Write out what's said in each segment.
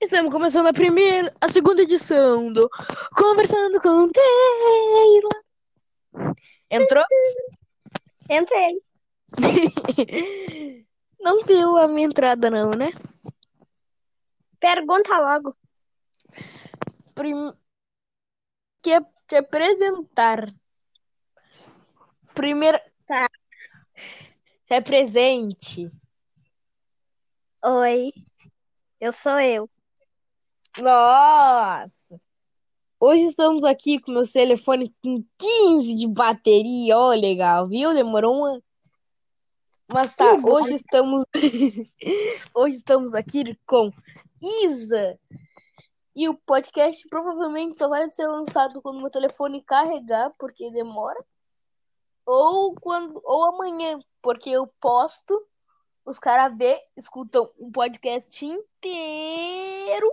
Estamos começando a primeira, a segunda edição do Conversando com Taylor. Entrou? Entrei. Não viu a minha entrada, não, né? Pergunta logo. Prim... Quer te apresentar. Primeira. Tá. Se é presente. Oi. Eu sou eu. Nossa! Hoje estamos aqui com meu telefone com 15 de bateria. Ó, legal, viu? Demorou uma. Mas tá, Que bom. hoje estamos. hoje estamos aqui com Isa. E o podcast provavelmente só vai ser lançado quando meu telefone carregar, porque demora. Ou quando ou amanhã, porque eu posto, os caras vê, escutam um podcast inteiro,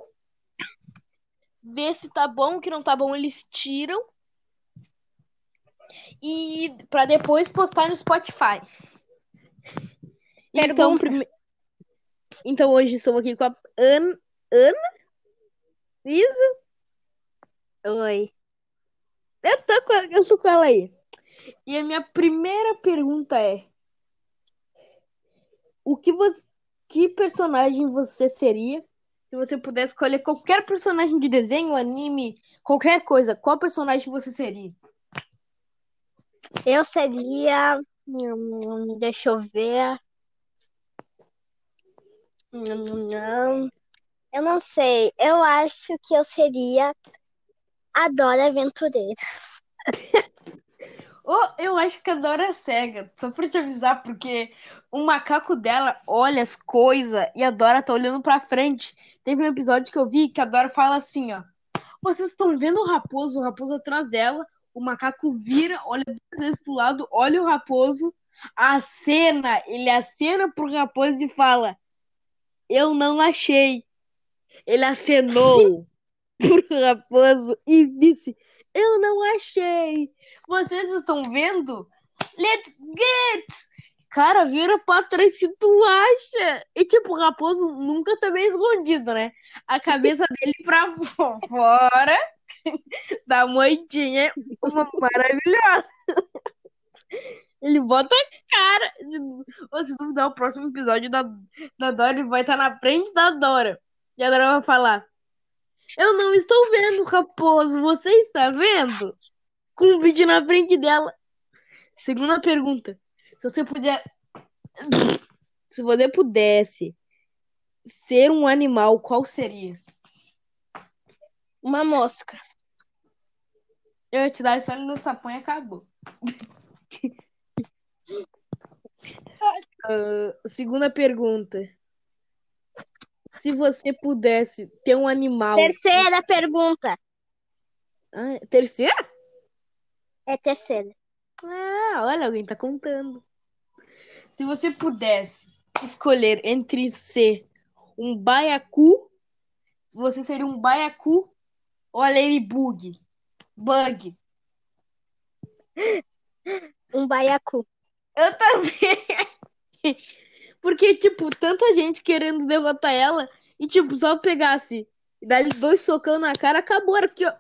vê se tá bom, o que não tá bom, eles tiram. E pra depois postar no Spotify. Então, prime... então hoje estou aqui com a Ana, Ana? Isa? Oi. Eu tô com, eu tô com ela aí. E a minha primeira pergunta é: O que você, que personagem você seria se você pudesse escolher qualquer personagem de desenho, anime, qualquer coisa? Qual personagem você seria? Eu seria. Deixa eu ver. Eu não sei. Eu acho que eu seria a Dora Aventureira. Oh, eu acho que a Dora é cega, só pra te avisar, porque o macaco dela olha as coisas e a Dora tá olhando pra frente. Teve um episódio que eu vi que a Dora fala assim, ó. Vocês estão vendo o raposo, o raposo atrás dela, o macaco vira, olha duas vezes pro lado, olha o raposo, acena, ele acena pro raposo e fala: Eu não achei. Ele acenou pro raposo e disse: Eu não achei. Vocês estão vendo? Let's get! Cara, vira pra trás que tu acha. E tipo, o raposo nunca tá bem escondido, né? A cabeça dele pra fo- fora da moitinha é uma maravilhosa. Ele bota a cara. Ou se duvidar, o próximo episódio da, da Dora, ele vai estar na frente da Dora. E a Dora vai falar: Eu não estou vendo, raposo. Você está vendo? Com um vídeo na frente dela. Segunda pergunta. Se você puder. Se você pudesse ser um animal, qual seria? Uma mosca. Eu ia te dar só no sapão e acabou. Ah, segunda pergunta. Se você pudesse ter um animal. Terceira pergunta. Ah, terceira? É terceira. Ah, olha, alguém tá contando. Se você pudesse escolher entre ser um baiacu, você seria um baiacu ou a ladybug? Bug. Um baiacu. Eu também. Porque, tipo, tanta gente querendo derrotar ela e, tipo, só pegasse e dar eles dois socando na cara, acabou aqui, ó.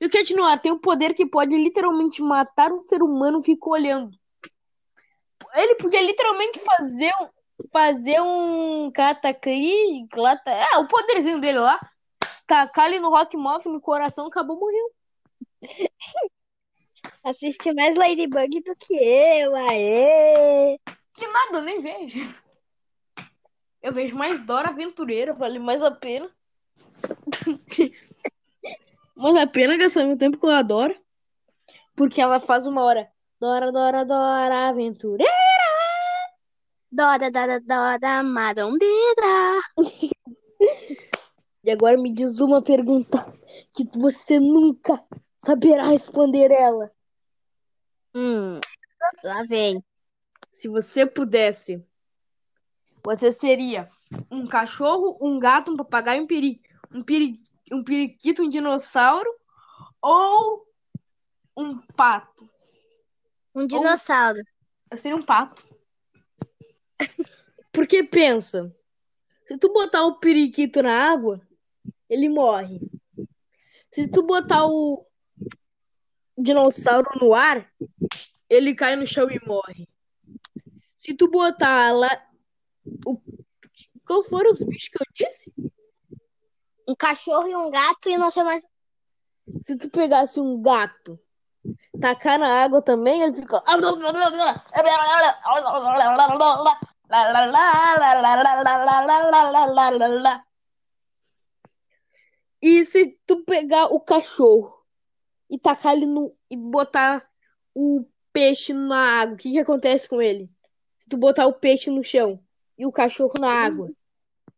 E o Cat Noir tem um poder que pode literalmente matar um ser humano e fica olhando. Ele podia literalmente fazer um, fazer um cataclismo. É, o poderzinho dele lá. Tacar ele no Rock Moth no coração, acabou, morreu. Assiste mais Ladybug do que eu, aê! Que nada, eu nem vejo. Eu vejo mais Dora Aventureira, vale mais a pena. mais a pena gastar meu tempo com a Dora. Porque ela faz uma hora. Dora, Dora, Dora Aventureira. Dora, Dora, Dora, Marombira. E agora me diz uma pergunta que você nunca saberá responder ela. Hum, lá vem. Se você pudesse, você seria um cachorro, um gato, um papagaio, um peri, um peri, um periquito, um dinossauro ou um pato? Um dinossauro. Eu seria um pato. Porque pensa, Se tu botar o periquito na água, ele morre. Se tu botar o dinossauro no ar, ele cai no chão e morre. Se tu botar lá. O... Qual foram os bichos que eu disse? Um cachorro e um gato e não sei mais. Se tu pegasse um gato, tacar na água também, ele fica. E se tu pegar o cachorro e tacar ele no. e botar o peixe na água, o que que acontece com ele? Tu botar o peixe no chão e o cachorro na água,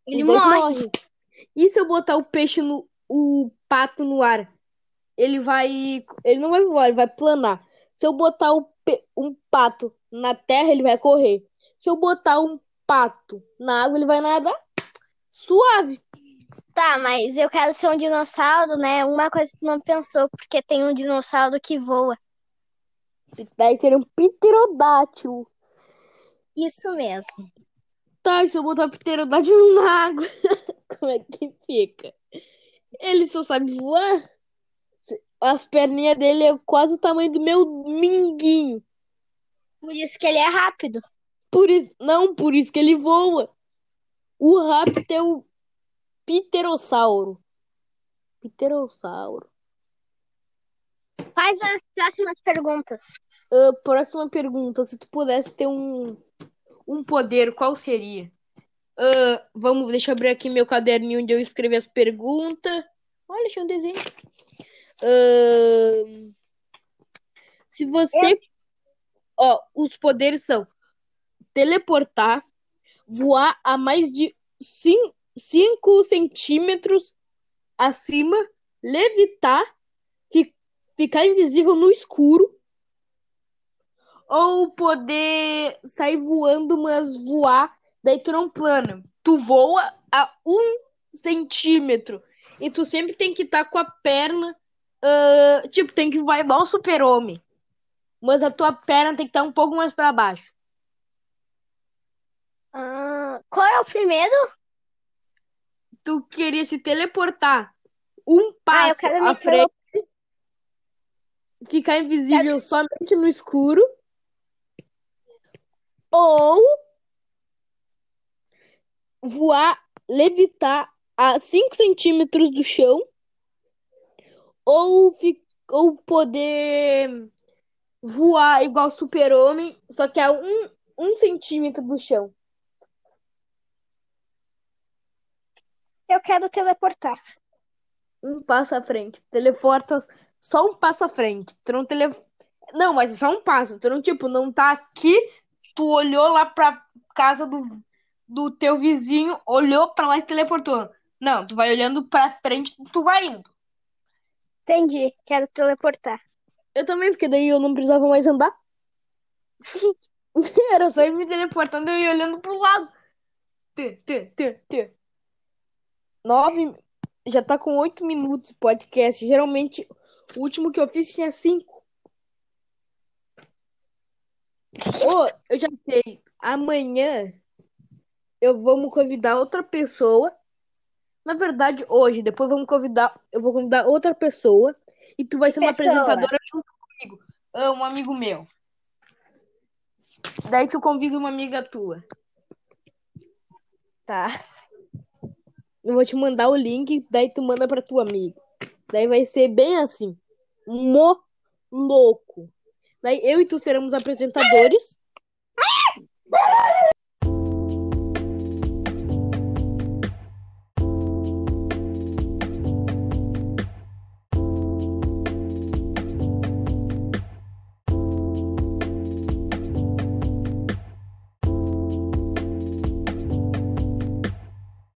Ele morre. morrem. E se eu botar o peixe no. o pato no ar? Ele vai. Ele não vai voar, ele vai planar. Se eu botar o um pato na terra, ele vai correr. Se eu botar um pato na água, ele vai nadar. Suave. Tá, mas eu quero ser um dinossauro, né? Uma coisa que tu não pensou, porque tem um dinossauro que voa. Daí seria um pterodátilo. Isso mesmo. Tá, e se eu botar pterodátilo na água, como é que fica? Ele só sabe voar. As perninhas dele é quase o tamanho do meu minguinho. Por isso que ele é rápido. Por isso, não, por isso que ele voa. O rápido é o pterossauro. Pterossauro. Faz as próximas perguntas. Ah, próxima pergunta. Se tu pudesse ter um, um poder, qual seria? Ah, vamos, deixa eu abrir aqui meu caderninho onde eu escrevi as perguntas. Olha, tinha um desenho. Ah, se você. Ó, os poderes são teleportar, voar a mais de 5 centímetros acima, levitar, fi- ficar invisível no escuro, ou poder sair voando, mas voar, daí tu não plana. Tu voa a um centímetro e tu sempre tem que estar com a perna, ah, tipo, tem que voar igual o super-homem. Mas a tua perna tem que estar um pouco mais para baixo. Ah, qual é o primeiro? Tu queria se teleportar um Ah, passo quero à me frente, ficar invisível somente no escuro, ou voar, levitar a 5 centímetros do chão, ou, ou poder voar igual super-homem, só que a um, um centímetro do chão. Eu quero teleportar. Um passo à frente. Teleporta só um passo à frente. Tu não tele... Não, mas só um passo. Tu não, tipo, não tá aqui, tu olhou lá pra casa do, do teu vizinho, olhou pra lá e se teleportou. Não, tu vai olhando pra frente, tu vai indo. Entendi. Quero teleportar. Eu também, porque daí eu não precisava mais andar. Era só ir me teleportando e eu ia olhando pro lado. Tê, tê, tê, tê. Nove. Já tá com oito minutos o podcast. Geralmente, o último que eu fiz tinha cinco. Ô, eu já sei. Amanhã eu vamos convidar outra pessoa. Na verdade, hoje, depois vamos convidar. Eu vou convidar outra pessoa. E tu vai ser uma Pessoa. apresentadora junto comigo. Ah, um amigo meu. Daí tu convida uma amiga tua. Tá. Eu vou te mandar o link, daí tu manda pra tua amiga. Daí vai ser bem assim. Mo louco. Daí eu e tu seremos apresentadores.